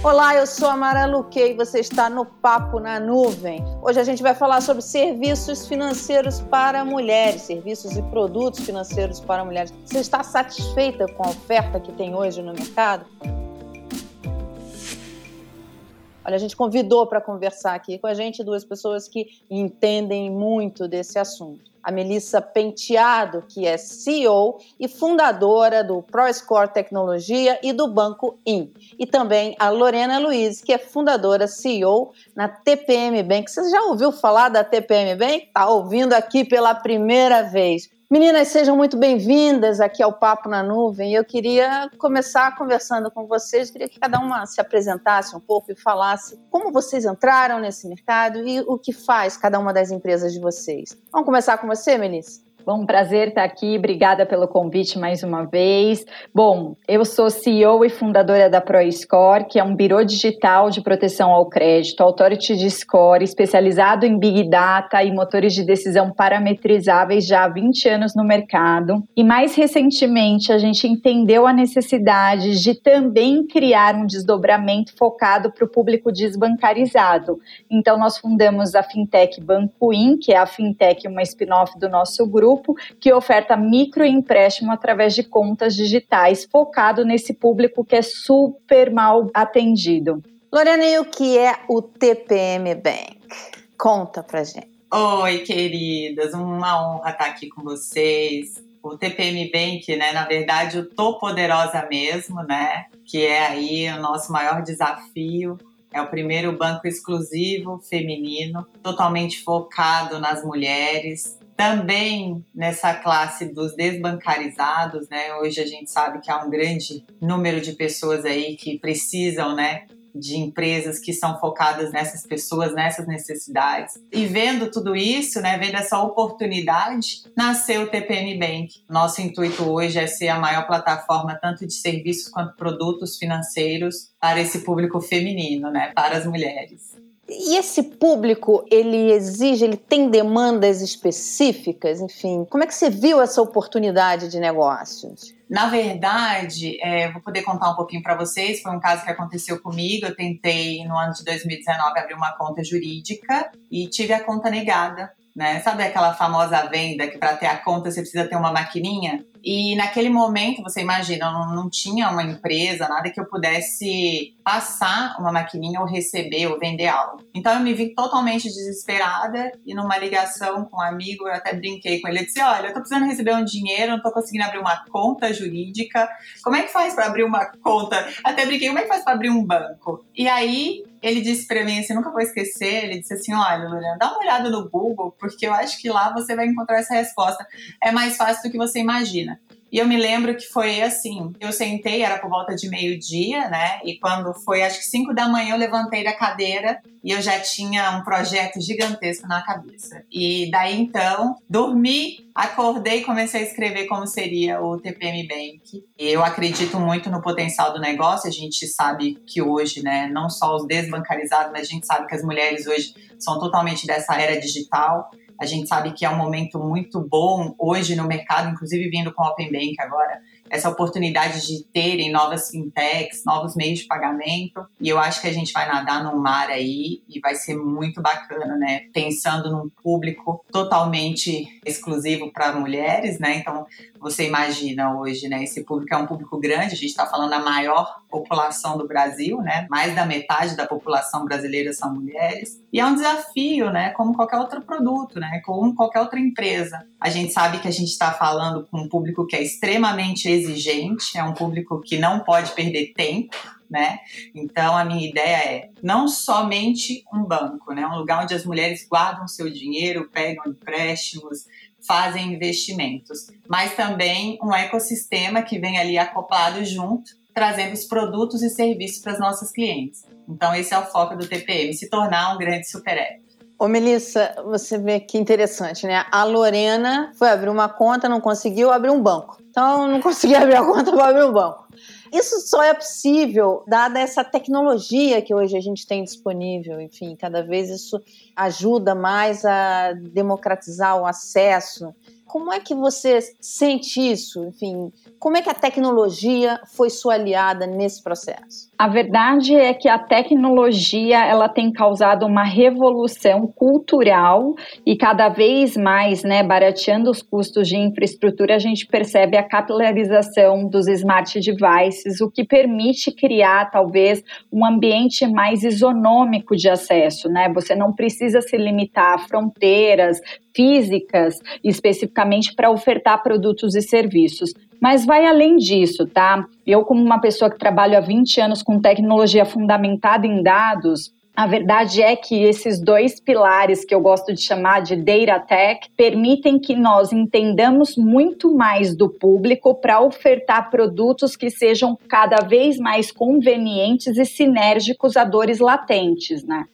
Olá, eu sou a Mara Luque e você está no Papo na Nuvem. Hoje a gente vai falar sobre serviços financeiros para mulheres, serviços e produtos financeiros para mulheres. Você está satisfeita com a oferta que tem hoje no mercado? Olha, a gente convidou para conversar aqui com a gente duas pessoas que entendem muito desse assunto a Melissa Penteado, que é CEO e fundadora do ProScore Tecnologia e do Banco IN. E também a Lorena Luiz, que é fundadora, CEO na TPM Bank. Você já ouviu falar da TPM Bank? Está ouvindo aqui pela primeira vez. Meninas, sejam muito bem-vindas aqui ao Papo na Nuvem. Eu queria começar conversando com vocês, queria que cada uma se apresentasse um pouco e falasse como vocês entraram nesse mercado e o que faz cada uma das empresas de vocês. Vamos começar com você, Melissa? Bom, prazer estar aqui. Obrigada pelo convite mais uma vez. Bom, eu sou CEO e fundadora da ProScore, que é um birô digital de proteção ao crédito, authority de score, especializado em Big Data e motores de decisão parametrizáveis já há 20 anos no mercado. E mais recentemente, a gente entendeu a necessidade de também criar um desdobramento focado para o público desbancarizado. Então, nós fundamos a Fintech Banco In, que é a Fintech, uma spin-off do nosso grupo grupo que oferta microempréstimo através de contas digitais, focado nesse público que é super mal atendido. Lorena, e o que é o TPM Bank? Conta pra gente. Oi, queridas, uma honra estar aqui com vocês. O TPM Bank, né, na verdade, o Tô Poderosa mesmo, né, que é aí o nosso maior desafio. É o primeiro banco exclusivo feminino, totalmente focado nas mulheres, também nessa classe dos desbancarizados, né? Hoje a gente sabe que há um grande número de pessoas aí que precisam, né, de empresas que são focadas nessas pessoas, nessas necessidades. E vendo tudo isso, né, vendo essa oportunidade, nasceu o TPM Bank. Nosso intuito hoje é ser a maior plataforma tanto de serviços quanto produtos financeiros para esse público feminino, né, para as mulheres. E esse público, ele exige, ele tem demandas específicas, enfim. Como é que você viu essa oportunidade de negócios? Na verdade, é, vou poder contar um pouquinho para vocês. Foi um caso que aconteceu comigo. Eu tentei, no ano de 2019, abrir uma conta jurídica e tive a conta negada. Né? Sabe aquela famosa venda que para ter a conta você precisa ter uma maquininha? E naquele momento, você imagina, não, não tinha uma empresa, nada que eu pudesse passar uma maquininha ou receber ou vender algo. Então eu me vi totalmente desesperada e numa ligação com um amigo, eu até brinquei com ele, eu disse, olha, eu tô precisando receber um dinheiro, não tô conseguindo abrir uma conta jurídica, como é que faz para abrir uma conta? Até brinquei, como é que faz para abrir um banco? E aí ele disse para mim assim, nunca vou esquecer, ele disse assim, olha, Lorena, dá uma olhada no Google, porque eu acho que lá você vai encontrar essa resposta. É mais fácil do que você imagina. E eu me lembro que foi assim: eu sentei, era por volta de meio-dia, né? E quando foi, acho que cinco da manhã, eu levantei da cadeira e eu já tinha um projeto gigantesco na cabeça. E daí então, dormi, acordei e comecei a escrever como seria o TPM Bank. Eu acredito muito no potencial do negócio. A gente sabe que hoje, né, não só os desbancarizados, mas a gente sabe que as mulheres hoje são totalmente dessa era digital. A gente sabe que é um momento muito bom hoje no mercado, inclusive vindo com o Open Bank agora, essa oportunidade de terem novas fintechs, novos meios de pagamento. E eu acho que a gente vai nadar num mar aí e vai ser muito bacana, né? Pensando num público totalmente exclusivo para mulheres, né? Então, você imagina hoje, né? Esse público é um público grande, a gente está falando da maior população do Brasil, né? Mais da metade da população brasileira são mulheres. E é um desafio, né? Como qualquer outro produto, né? Como qualquer outra empresa. A gente sabe que a gente está falando com um público que é extremamente exigente, é um público que não pode perder tempo, né? Então a minha ideia é não somente um banco, né? Um lugar onde as mulheres guardam seu dinheiro, pegam empréstimos, fazem investimentos, mas também um ecossistema que vem ali acoplado junto, trazendo os produtos e serviços para as nossas clientes. Então esse é o foco do TPM, se tornar um grande super app. Ô Melissa, você vê que interessante, né? A Lorena foi abrir uma conta, não conseguiu abrir um banco. Então não consegui abrir a conta para abrir um banco. Isso só é possível dada essa tecnologia que hoje a gente tem disponível. Enfim, cada vez isso ajuda mais a democratizar o acesso. Como é que você sente isso? Enfim, como é que a tecnologia foi sua aliada nesse processo? A verdade é que a tecnologia ela tem causado uma revolução cultural e cada vez mais, né, barateando os custos de infraestrutura, a gente percebe a capilarização dos smart devices, o que permite criar talvez um ambiente mais isonômico de acesso, né? Você não precisa se limitar a fronteiras físicas especificamente para ofertar produtos e serviços. Mas vai além disso, tá? Eu, como uma pessoa que trabalha há 20 anos com tecnologia fundamentada em dados, a verdade é que esses dois pilares que eu gosto de chamar de data tech permitem que nós entendamos muito mais do público para ofertar produtos que sejam cada vez mais convenientes e sinérgicos a dores latentes, né?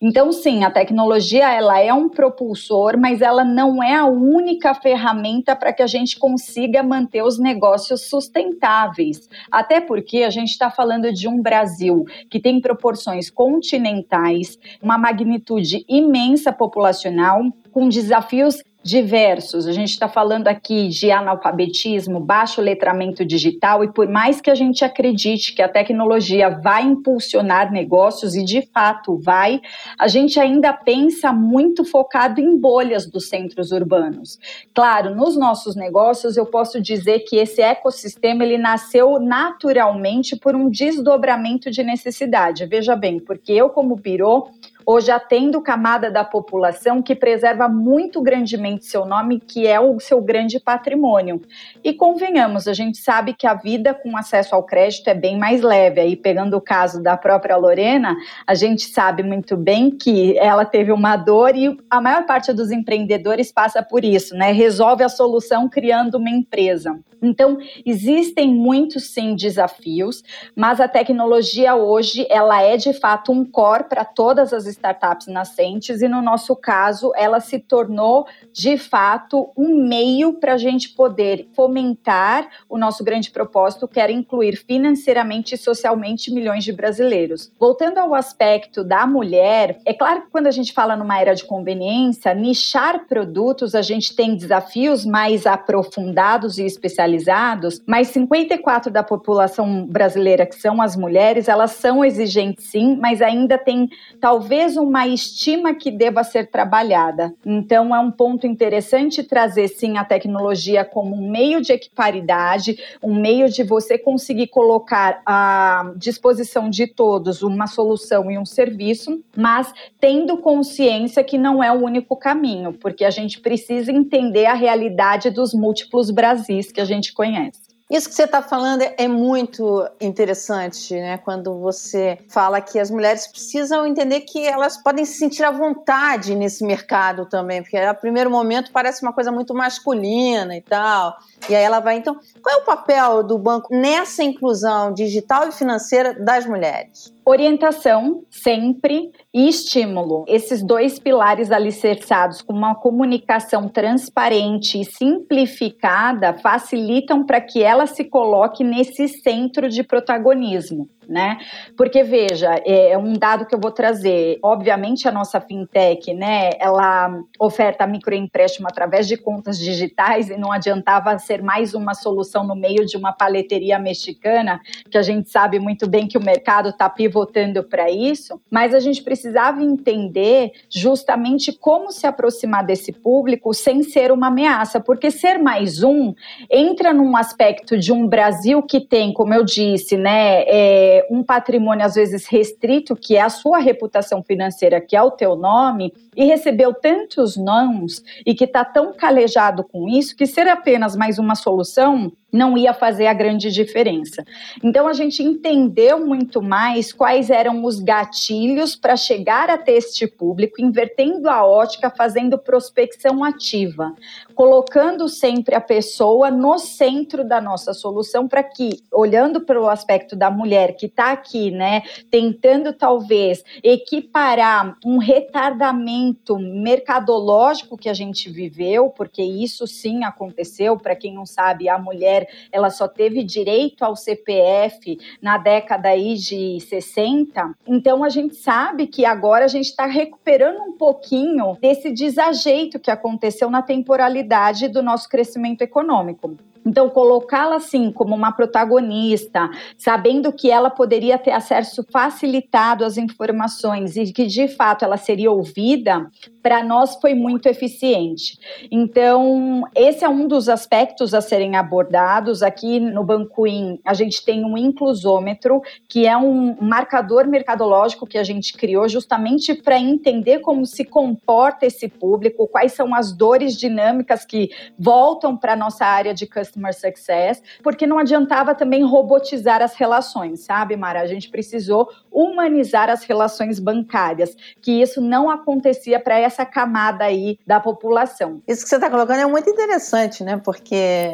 Então, sim, a tecnologia ela é um propulsor, mas ela não é a única ferramenta para que a gente consiga manter os negócios sustentáveis. Até porque a gente está falando de um Brasil que tem proporções continentais, uma magnitude imensa populacional, com desafios diversos. A gente está falando aqui de analfabetismo, baixo letramento digital, e por mais que a gente acredite que a tecnologia vai impulsionar negócios, e de fato vai, a gente ainda pensa muito focado em bolhas dos centros urbanos. Claro, nos nossos negócios, eu posso dizer que esse ecossistema ele nasceu naturalmente por um desdobramento de necessidade. Veja bem, porque eu, como Biro, hoje atendo camada da população que preserva muito grandemente seu nome, que é o seu grande patrimônio. E convenhamos, a gente sabe que a vida com acesso ao crédito é bem mais leve. Aí, pegando o caso da própria Lorena, a gente sabe muito bem que ela teve uma dor e a maior parte dos empreendedores passa por isso, né? Resolve a solução criando uma empresa. Então, existem muitos sim desafios, mas a tecnologia hoje, ela é de fato um core para todas as startups nascentes e no nosso caso, ela se tornou de fato um meio para a gente poder fomentar o nosso grande propósito, que era incluir financeiramente e socialmente milhões de brasileiros. Voltando ao aspecto da mulher, é claro que quando a gente fala numa era de conveniência, nichar produtos, a gente tem desafios mais aprofundados e especializados, mas 54 da população brasileira que são as mulheres, elas são exigentes sim, mas ainda tem talvez talvez uma estima que deva ser trabalhada. Então, é um ponto interessante trazer, sim, a tecnologia como um meio de equiparidade, um meio de você conseguir colocar à disposição de todos uma solução e um serviço, mas tendo consciência que não é o único caminho, porque a gente precisa entender a realidade dos múltiplos Brasis que a gente conhece. Isso que você está falando é muito interessante, né? Quando você fala que as mulheres precisam entender que elas podem se sentir à vontade nesse mercado também, porque a primeiro momento parece uma coisa muito masculina e tal. E aí ela vai. Então, qual é o papel do banco nessa inclusão digital e financeira das mulheres? Orientação, sempre, e estímulo. Esses dois pilares alicerçados com uma comunicação transparente e simplificada facilitam para que ela se coloque nesse centro de protagonismo né? Porque veja, é, é um dado que eu vou trazer. Obviamente a nossa fintech, né? Ela oferta microempréstimo através de contas digitais e não adiantava ser mais uma solução no meio de uma paleteria mexicana, que a gente sabe muito bem que o mercado está pivotando para isso. Mas a gente precisava entender justamente como se aproximar desse público sem ser uma ameaça, porque ser mais um entra num aspecto de um Brasil que tem, como eu disse, né? É, um patrimônio às vezes restrito, que é a sua reputação financeira, que é o teu nome, e recebeu tantos nãos e que está tão calejado com isso que ser apenas mais uma solução não ia fazer a grande diferença. Então a gente entendeu muito mais quais eram os gatilhos para chegar até este público, invertendo a ótica, fazendo prospecção ativa, colocando sempre a pessoa no centro da nossa solução para que, olhando para o aspecto da mulher que está aqui, né, tentando talvez equiparar um retardamento mercadológico que a gente viveu, porque isso sim aconteceu, para quem não sabe, a mulher mulher ela só teve direito ao CPF na década aí de 60. Então a gente sabe que agora a gente está recuperando um pouquinho desse desajeito que aconteceu na temporalidade do nosso crescimento econômico. Então, colocá-la assim como uma protagonista, sabendo que ela poderia ter acesso facilitado às informações e que de fato ela seria ouvida, para nós foi muito eficiente. Então, esse é um dos aspectos a serem abordados. Aqui no Bancoin, a gente tem um inclusômetro, que é um marcador mercadológico que a gente criou justamente para entender como se comporta esse público, quais são as dores dinâmicas que voltam para a nossa área de customer customer success, porque não adiantava também robotizar as relações, sabe, Mara? A gente precisou humanizar as relações bancárias, que isso não acontecia para essa camada aí da população. Isso que você está colocando é muito interessante, né? Porque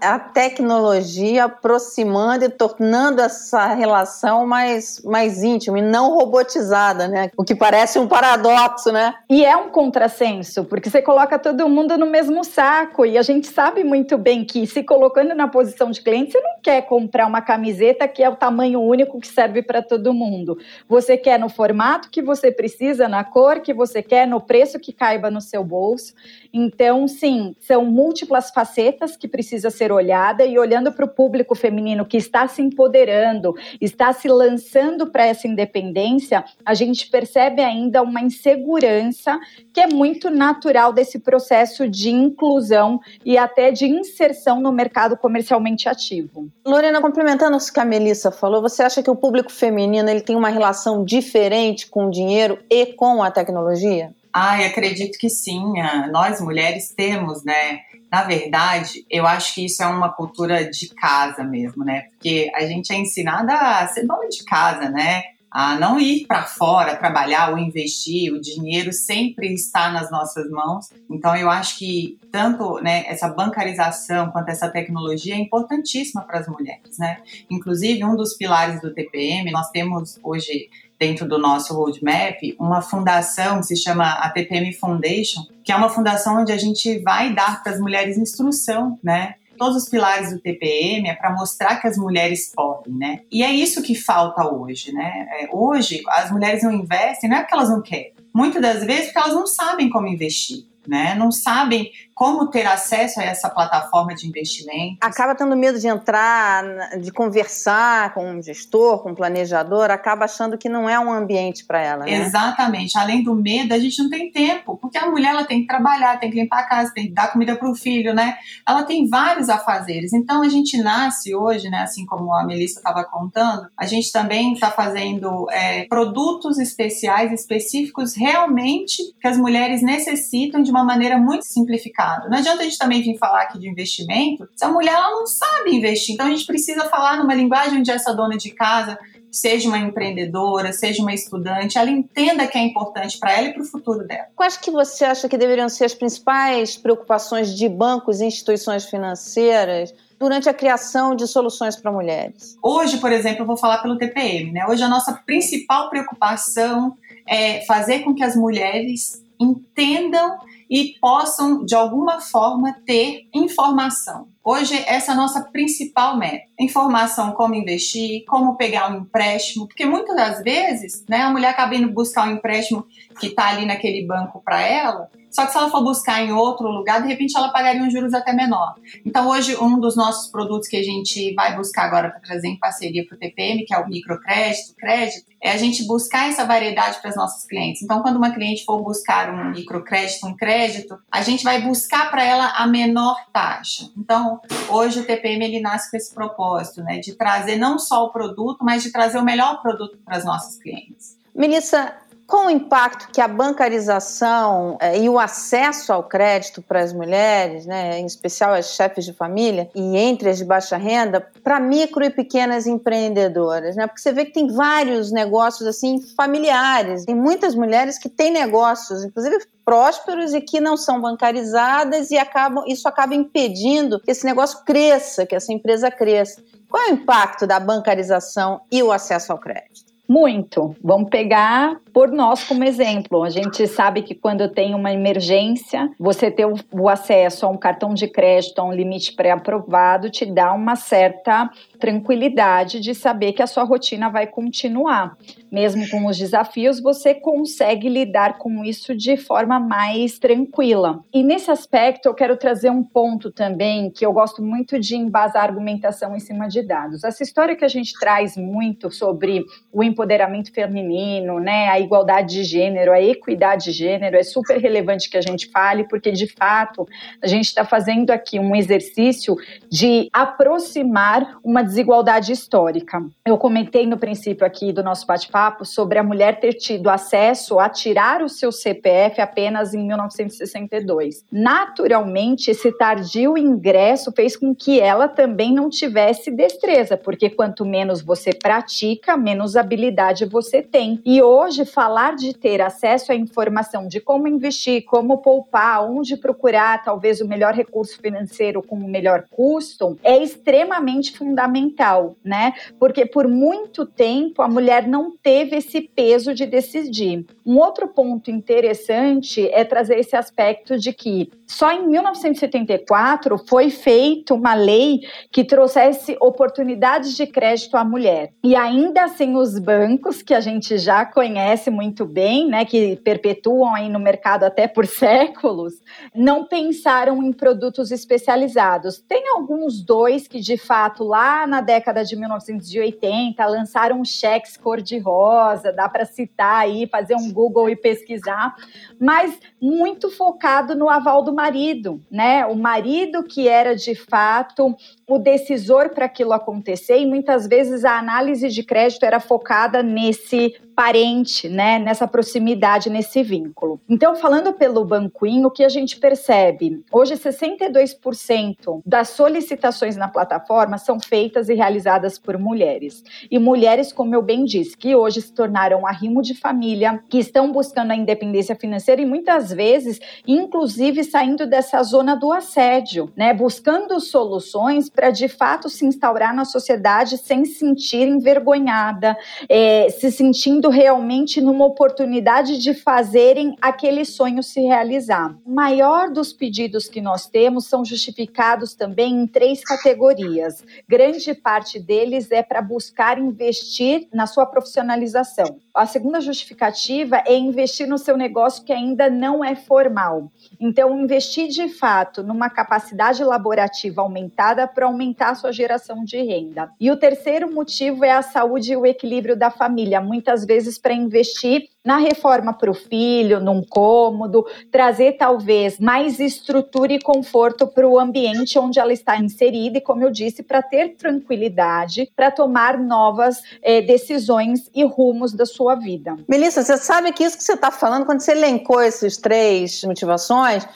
a tecnologia aproximando e tornando essa relação mais, mais íntima e não robotizada, né? O que parece um paradoxo, né? E é um contrassenso, porque você coloca todo mundo no mesmo saco e a gente sabe muito bem que se colocando na posição de cliente, você não quer comprar uma camiseta que é o tamanho único que serve para todo mundo. Você quer no formato que você precisa, na cor que você quer, no preço que caiba no seu bolso. Então, sim, são múltiplas facetas que precisa ser olhada e olhando para o público feminino que está se empoderando, está se lançando para essa independência, a gente percebe ainda uma insegurança que é muito natural desse processo de inclusão e até de inserção no mercado comercialmente ativo. Lorena, complementando o que a Melissa falou, você acha que o público feminino ele tem uma relação diferente com o dinheiro e com a tecnologia? Ai, acredito que sim. Nós mulheres temos, né? Na verdade, eu acho que isso é uma cultura de casa mesmo, né? Porque a gente é ensinada a ser dona de casa, né? A não ir para fora trabalhar ou investir, o dinheiro sempre está nas nossas mãos. Então, eu acho que tanto né, essa bancarização quanto essa tecnologia é importantíssima para as mulheres, né? Inclusive, um dos pilares do TPM, nós temos hoje dentro do nosso roadmap uma fundação que se chama a TPM Foundation, que é uma fundação onde a gente vai dar para as mulheres instrução, né? Todos os pilares do TPM é para mostrar que as mulheres podem, né? E é isso que falta hoje, né? É, hoje as mulheres não investem, não é porque elas não querem, muitas das vezes porque elas não sabem como investir. Né? Não sabem como ter acesso a essa plataforma de investimento. Acaba tendo medo de entrar, de conversar com um gestor, com um planejador, acaba achando que não é um ambiente para ela. Né? Exatamente. Além do medo, a gente não tem tempo, porque a mulher ela tem que trabalhar, tem que limpar a casa, tem que dar comida para o filho, né? Ela tem vários afazeres. Então a gente nasce hoje, né? Assim como a Melissa estava contando, a gente também está fazendo é, produtos especiais, específicos, realmente que as mulheres necessitam de uma maneira muito simplificada Não adianta a gente também vir falar aqui de investimento se a mulher ela não sabe investir. Então a gente precisa falar numa linguagem onde essa dona de casa seja uma empreendedora, seja uma estudante, ela entenda que é importante para ela e para o futuro dela. Quais que você acha que deveriam ser as principais preocupações de bancos e instituições financeiras durante a criação de soluções para mulheres? Hoje, por exemplo, eu vou falar pelo TPM, né? Hoje a nossa principal preocupação é fazer com que as mulheres entendam e possam, de alguma forma, ter informação. Hoje, essa é a nossa principal meta. Informação como investir, como pegar um empréstimo, porque muitas das vezes né, a mulher acaba indo buscar um empréstimo que está ali naquele banco para ela, só que se ela for buscar em outro lugar, de repente ela pagaria um juros até menor. Então, hoje, um dos nossos produtos que a gente vai buscar agora para trazer em parceria para o TPM, que é o microcrédito, crédito, é a gente buscar essa variedade para as nossas clientes. Então, quando uma cliente for buscar um microcrédito, um crédito, a gente vai buscar para ela a menor taxa. Então, hoje o TPM ele nasce com esse propósito, né, de trazer não só o produto, mas de trazer o melhor produto para as nossas clientes. Melissa, com o impacto que a bancarização eh, e o acesso ao crédito para as mulheres, né, em especial as chefes de família e entre as de baixa renda, para micro e pequenas empreendedoras, né? Porque você vê que tem vários negócios assim familiares. Tem muitas mulheres que têm negócios, inclusive prósperos e que não são bancarizadas e acabam, isso acaba impedindo que esse negócio cresça, que essa empresa cresça. Qual é o impacto da bancarização e o acesso ao crédito? Muito. Vamos pegar por nós como exemplo. A gente sabe que quando tem uma emergência, você ter o, acesso a um cartão de crédito, a um limite pré-aprovado, te dá uma certa tranquilidade de saber que a sua rotina vai continuar. Mesmo com os desafios, você consegue lidar com isso de forma mais tranquila. E nesse aspecto, eu quero trazer um ponto também que eu gosto muito de embasar a argumentação em cima de dados. Essa história que a gente traz muito sobre o empoderamento feminino, né, a igualdade de gênero, a equidade de gênero, é super relevante que a gente fale, porque de fato a gente está fazendo aqui um exercício de aproximar uma desigualdade histórica. Eu comentei no princípio aqui do nosso bate-papo sobre a mulher ter tido acesso a tirar o seu CPF apenas em 1962. Naturalmente, esse tardio ingresso fez com que ela também não tivesse destreza, porque quanto menos você pratica, menos habilidade você tem. E hoje, falar de ter acesso à informação de como investir, como poupar, onde procurar talvez o melhor recurso financeiro com o melhor custo, é extremamente fundamental, né? Porque por muito tempo a mulher não teve esse peso de decidir. Um outro ponto interessante é trazer esse aspecto de que só em 1974 foi feita uma lei que trouxesse oportunidades de crédito à mulher. E ainda assim os bancos, que a gente já conhece muito bem, né, que perpetuam aí no mercado até por séculos, não pensaram em produtos especializados. Tem alguns dois que de fato lá na década de 1980 lançaram cheques cor-de-rosa, dá para citar aí, fazer um Google e pesquisar, mas muito focado no aval do marido, né? O marido que era de fato o decisor para aquilo acontecer e muitas vezes a análise de crédito era focada nesse parente, né, nessa proximidade, nesse vínculo. Então, falando pelo Banquinho, o que a gente percebe? Hoje, 62% das solicitações na plataforma são feitas e realizadas por mulheres. E mulheres, como eu bem disse, que hoje se tornaram arrimo de família, que estão buscando a independência financeira e muitas vezes, inclusive, saindo dessa zona do assédio, né, buscando soluções para de fato se instaurar na sociedade sem se sentir envergonhada, é, se sentindo realmente numa oportunidade de fazerem aquele sonho se realizar. O maior dos pedidos que nós temos são justificados também em três categorias. Grande parte deles é para buscar investir na sua profissionalização. A segunda justificativa é investir no seu negócio que ainda não é formal. Então, investir de fato numa capacidade laborativa aumentada para aumentar a sua geração de renda. E o terceiro motivo é a saúde e o equilíbrio da família, muitas vezes para investir na reforma para o filho, num cômodo, trazer talvez mais estrutura e conforto para o ambiente onde ela está inserida e, como eu disse, para ter tranquilidade, para tomar novas eh, decisões e rumos da sua vida. Melissa, você sabe que isso que você está falando, quando você elencou esses três motivações,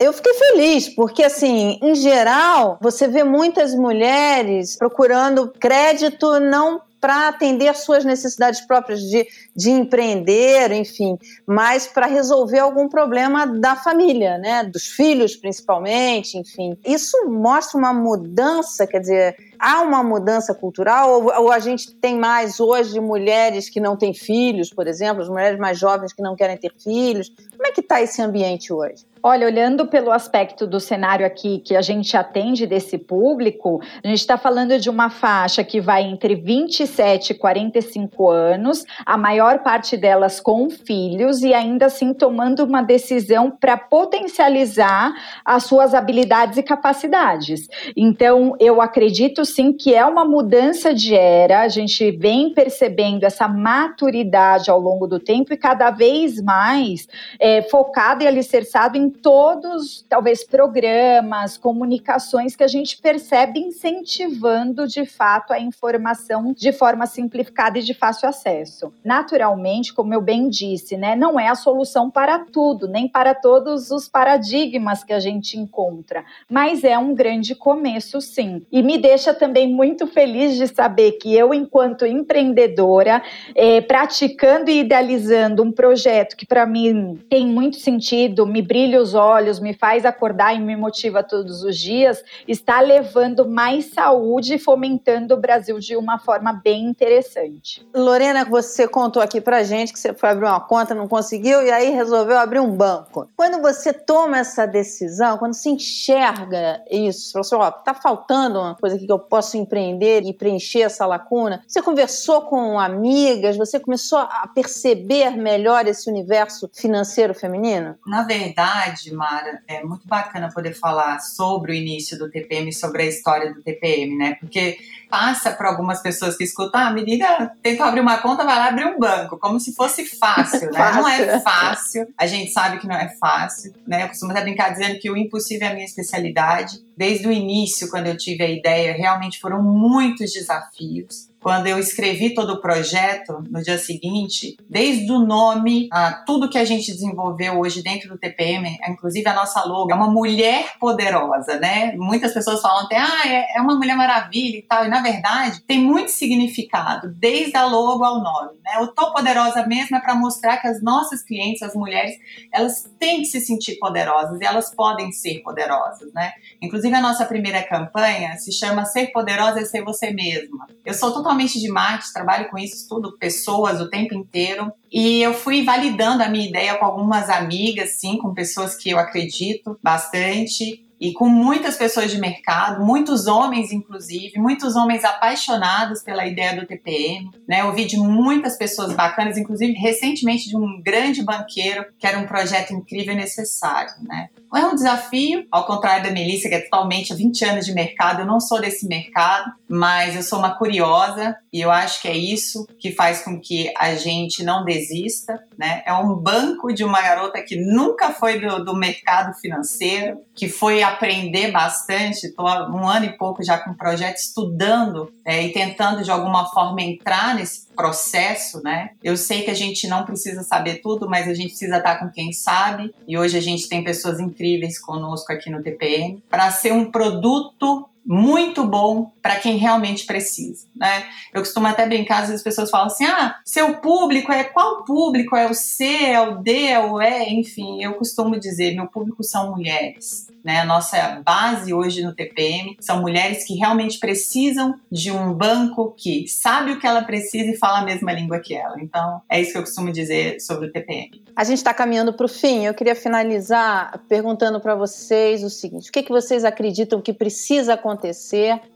eu fiquei feliz, porque, assim, em geral, você vê muitas mulheres procurando crédito não para atender suas necessidades próprias de, de empreender, enfim, mas para resolver algum problema da família, né? Dos filhos, principalmente, enfim. Isso mostra uma mudança, quer dizer, há uma mudança cultural ou, ou, a gente tem mais hoje mulheres que não têm filhos, por exemplo, as mulheres mais jovens que não querem ter filhos? Como é que está esse ambiente hoje? Olha, olhando pelo aspecto do cenário aqui que a gente atende desse público, a gente está falando de uma faixa que vai entre 27 e 45 anos, a maior parte delas com filhos e ainda assim tomando uma decisão para potencializar as suas habilidades e capacidades. Então, eu acredito sim que é uma mudança de era, a gente vem percebendo essa maturidade ao longo do tempo e cada vez mais é, focado e alicerçado em todos, talvez, programas, comunicações que a gente percebe incentivando de fato a informação de forma simplificada e de fácil acesso. Naturalmente, como eu bem disse, né, não é a solução para tudo, nem para todos os paradigmas que a gente encontra, mas é um grande começo, sim. E me deixa também muito feliz de saber que eu, enquanto empreendedora, é, praticando e idealizando um projeto que para mim tem muito sentido, me brilha os olhos, me faz acordar e me motiva todos os dias, está levando mais saúde e fomentando o Brasil de uma forma bem interessante. Lorena, você contou aqui pra gente que você foi abrir uma conta, não conseguiu e aí resolveu abrir um banco. Quando você toma essa decisão, quando se enxerga isso, você falou assim, ó, tá faltando uma coisa aqui que eu posso empreender e preencher essa lacuna. Você conversou com amigas, você começou a perceber melhor esse universo financeiro feminino? Na verdade, Mara, é muito bacana poder falar sobre o início do TPM, sobre a história do TPM, né? Porque passa para algumas pessoas que escutam, ah, menina tentou abrir uma conta, vai lá abrir um banco, como se fosse fácil, né? fácil. Não é fácil, a gente sabe que não é fácil, né? Eu costumo até brincar dizendo que o impossível é a minha especialidade. Desde o início, quando eu tive a ideia, realmente foram muitos desafios quando eu escrevi todo o projeto, no dia seguinte, desde o nome a tudo que a gente desenvolveu hoje dentro do TPM, inclusive a nossa logo, é uma mulher poderosa, né? Muitas pessoas falam até, ah, é, é uma mulher maravilha e tal, e na verdade tem muito significado, desde a logo ao nome, né? O Tô Poderosa mesmo é para mostrar que as nossas clientes, as mulheres, elas têm que se sentir poderosas e elas podem ser poderosas, né? Inclusive a nossa primeira campanha se chama Ser Poderosa é Ser Você Mesma. Eu sou totalmente totalmente de marketing, trabalho com isso, estudo pessoas o tempo inteiro. E eu fui validando a minha ideia com algumas amigas, sim, com pessoas que eu acredito bastante e com muitas pessoas de mercado, muitos homens, inclusive, muitos homens apaixonados pela ideia do TPM. Né? Ouvi de muitas pessoas bacanas, inclusive recentemente de um grande banqueiro, que era um projeto incrível e necessário. Né? É um desafio, ao contrário da Melissa, que é totalmente há 20 anos de mercado, eu não sou desse mercado, mas eu sou uma curiosa e eu acho que é isso que faz com que a gente não desista. Né? É um banco de uma garota que nunca foi do, do mercado financeiro, que foi aprender bastante. Estou há um ano e pouco já com o projeto, estudando é, e tentando de alguma forma entrar nesse processo, né? Eu sei que a gente não precisa saber tudo, mas a gente precisa estar com quem sabe. E hoje a gente tem pessoas incríveis conosco aqui no TPM para ser um produto muito bom para quem realmente precisa, né? Eu costumo até brincar, às vezes as pessoas falam assim: "Ah, seu público é qual público? É o C, é o D, é o E?", enfim, eu costumo dizer, meu público são mulheres. Né? Nossa base hoje no TPM são mulheres que realmente precisam de um banco que sabe o que ela precisa e fala a mesma língua que ela. Então, é isso que eu costumo dizer sobre o TPM. A gente está caminhando para o fim. Eu queria finalizar perguntando para vocês o seguinte: o que, que vocês acreditam que precisa acontecer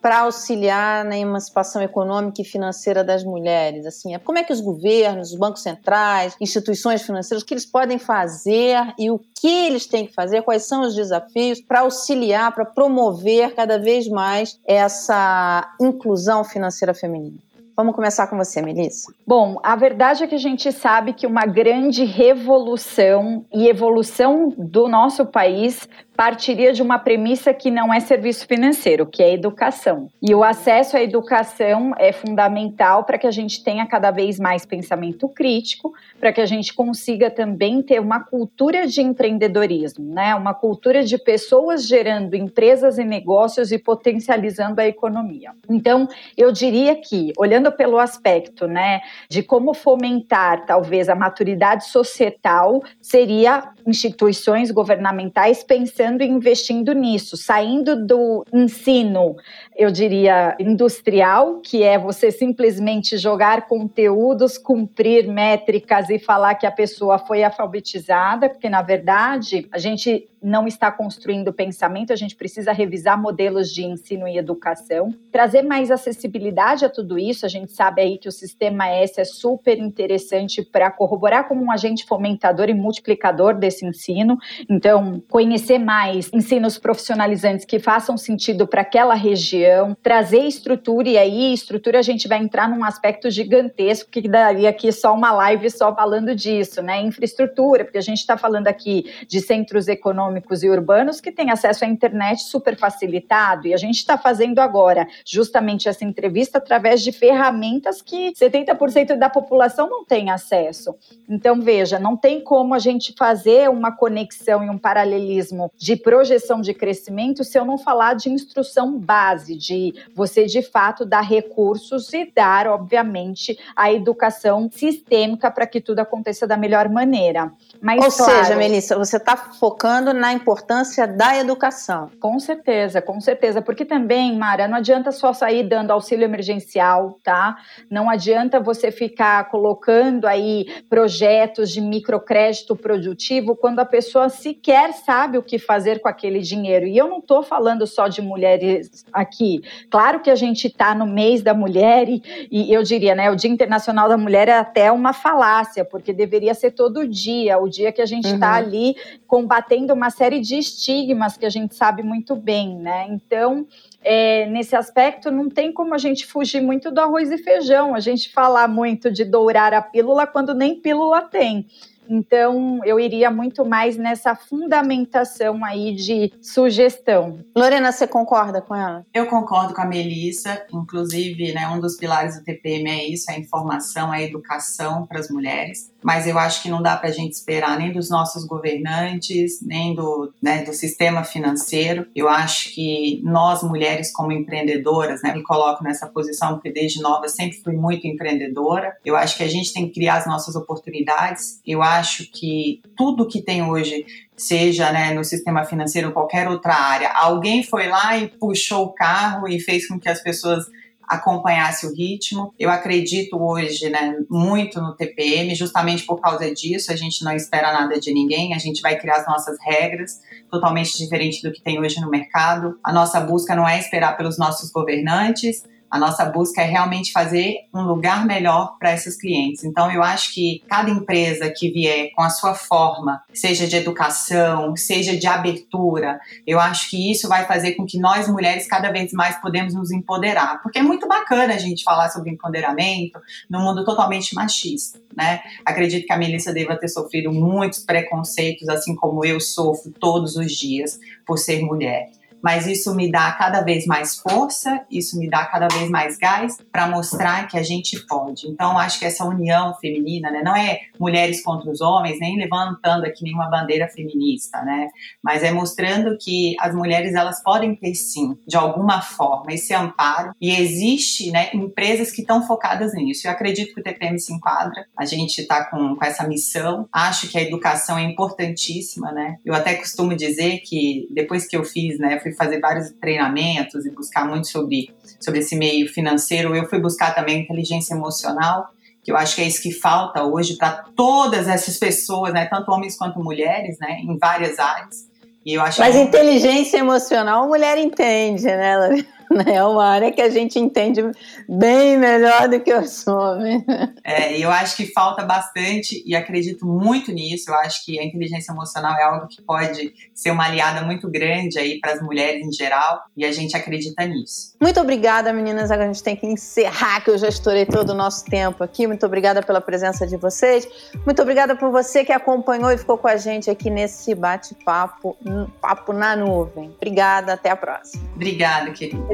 para auxiliar na emancipação econômica e financeira das mulheres? Assim, como é que os governos, os bancos centrais, instituições financeiras, o que eles podem fazer e o que eles têm que fazer, quais são os desafios para auxiliar, para promover cada vez mais essa inclusão financeira feminina. Vamos começar com você, Melissa. Bom, a verdade é que a gente sabe que uma grande revolução e evolução do nosso país partiria de uma premissa que não é serviço financeiro, que é educação. E o acesso à educação é fundamental para que a gente tenha cada vez mais pensamento crítico, para que a gente consiga também ter uma cultura de empreendedorismo, né? Uma cultura de pessoas gerando empresas e negócios e potencializando a economia. Então, eu diria que, olhando pelo aspecto, né, de como fomentar talvez a maturidade societal, seria instituições governamentais pensando e investindo nisso, saindo do ensino, eu diria, industrial, que é você simplesmente jogar conteúdos, cumprir métricas e falar que a pessoa foi alfabetizada, porque na verdade a gente não está construindo pensamento, a gente precisa revisar modelos de ensino e educação, trazer mais acessibilidade a tudo isso. A gente sabe aí que o sistema S é super interessante para corroborar como um agente fomentador e multiplicador desse ensino. Então, conhecer mais ensinos profissionalizantes que façam sentido para aquela região, trazer estrutura, e aí estrutura a gente vai entrar num aspecto gigantesco que daria aqui só uma live só falando disso, né? Infraestrutura, porque a gente está falando aqui de centros econômicos econômicos e urbanos que têm acesso à internet super facilitado. E a gente está fazendo agora justamente essa entrevista através de ferramentas que 70% da população não tem acesso. Então, veja, não tem como a gente fazer uma conexão e um paralelismo de projeção de crescimento se eu não falar de instrução base, de você de fato dar recursos e dar, obviamente, a educação sistêmica para que tudo aconteça da melhor maneira. Mas, Ou claro, seja, Melissa, você está focando na importância da educação. Com certeza, com certeza. Porque também, Mara, não adianta só sair dando auxílio emergencial, tá? Não adianta você ficar colocando aí projetos de microcrédito produtivo quando a pessoa sequer sabe o que fazer com aquele dinheiro. E eu não estou falando só de mulheres aqui. Claro que a gente está no mês da mulher e, e eu diria, né, o Dia Internacional da Mulher é até uma falácia, porque deveria ser todo dia, o dia que a gente está uhum. ali combatendo uma série de estigmas que a gente sabe muito bem, né? Então, é, nesse aspecto, não tem como a gente fugir muito do arroz e feijão, a gente falar muito de dourar a pílula quando nem pílula tem. Então, eu iria muito mais nessa fundamentação aí de sugestão. Lorena, você concorda com ela? Eu concordo com a Melissa. Inclusive, né, um dos pilares do TPM é isso, a informação, a educação para as mulheres. Mas eu acho que não dá para a gente esperar nem dos nossos governantes, nem do, né, do sistema financeiro. Eu acho que nós, mulheres, como empreendedoras, né, me coloco nessa posição, porque desde nova sempre fui muito empreendedora. Eu acho que a gente tem que criar as nossas oportunidades. Eu acho que tudo que tem hoje, seja né, no sistema financeiro ou qualquer outra área, alguém foi lá e puxou o carro e fez com que as pessoas acompanhasse o ritmo. Eu acredito hoje, né, muito no TPM, justamente por causa disso. A gente não espera nada de ninguém, a gente vai criar as nossas regras, totalmente diferente do que tem hoje no mercado. A nossa busca não é esperar pelos nossos governantes, a nossa busca é realmente fazer um lugar melhor para esses clientes. Então, eu acho que cada empresa que vier com a sua forma, seja de educação, seja de abertura, eu acho que isso vai fazer com que nós mulheres cada vez mais podemos nos empoderar. Porque é muito bacana a gente falar sobre empoderamento num mundo totalmente machista, né? Acredito que a Melissa deva ter sofrido muitos preconceitos, assim como eu sofro todos os dias por ser mulher mas isso me dá cada vez mais força, isso me dá cada vez mais gás para mostrar que a gente pode. Então, acho que essa união feminina, né, não é mulheres contra os homens, nem levantando aqui nenhuma bandeira feminista, né, mas é mostrando que as mulheres elas podem ter sim, de alguma forma, esse amparo e existe, né, empresas que estão focadas nisso. Eu acredito que o TPM se enquadra. A gente está com, com essa missão. Acho que a educação é importantíssima, né. Eu até costumo dizer que depois que eu fiz, né, fui fazer vários treinamentos e buscar muito sobre, sobre esse meio financeiro, eu fui buscar também inteligência emocional, que eu acho que é isso que falta hoje para todas essas pessoas, né, tanto homens quanto mulheres, né, em várias áreas. E eu acho Mas que... inteligência emocional a mulher entende, né, Lorena? né? É uma área que a gente entende bem melhor do que os homens. É, eu acho que falta bastante e acredito muito nisso. Eu acho que a inteligência emocional é algo que pode ser uma aliada muito grande aí para as mulheres em geral e a gente acredita nisso. Muito obrigada, meninas. Agora a gente tem que encerrar, que eu já estourei todo o nosso tempo aqui. Muito obrigada pela presença de vocês. Muito obrigada por você que acompanhou e ficou com a gente aqui nesse bate-papo, papo na nuvem. Obrigada, até a próxima. Obrigada, querida.